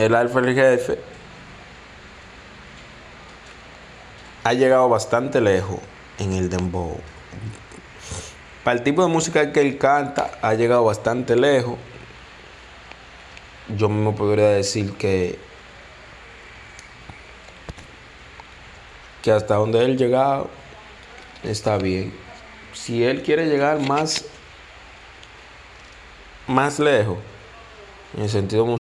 El Alfa el ha llegado bastante lejos en el dembow. Para el tipo de música que él canta, ha llegado bastante lejos. Yo mismo podría decir que que hasta donde él llegado está bien. Si él quiere llegar más más lejos en el sentido musical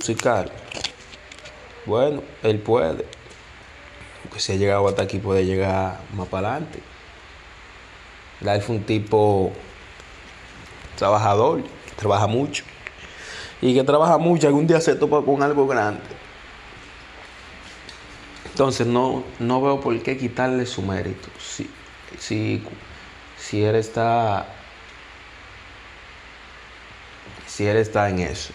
musical. Bueno, él puede. Porque si ha llegado hasta aquí, puede llegar más para adelante. Él fue un tipo trabajador, trabaja mucho. Y que trabaja mucho, algún día se topa con algo grande. Entonces no, no veo por qué quitarle su mérito. Si, si, si él está. Si él está en eso.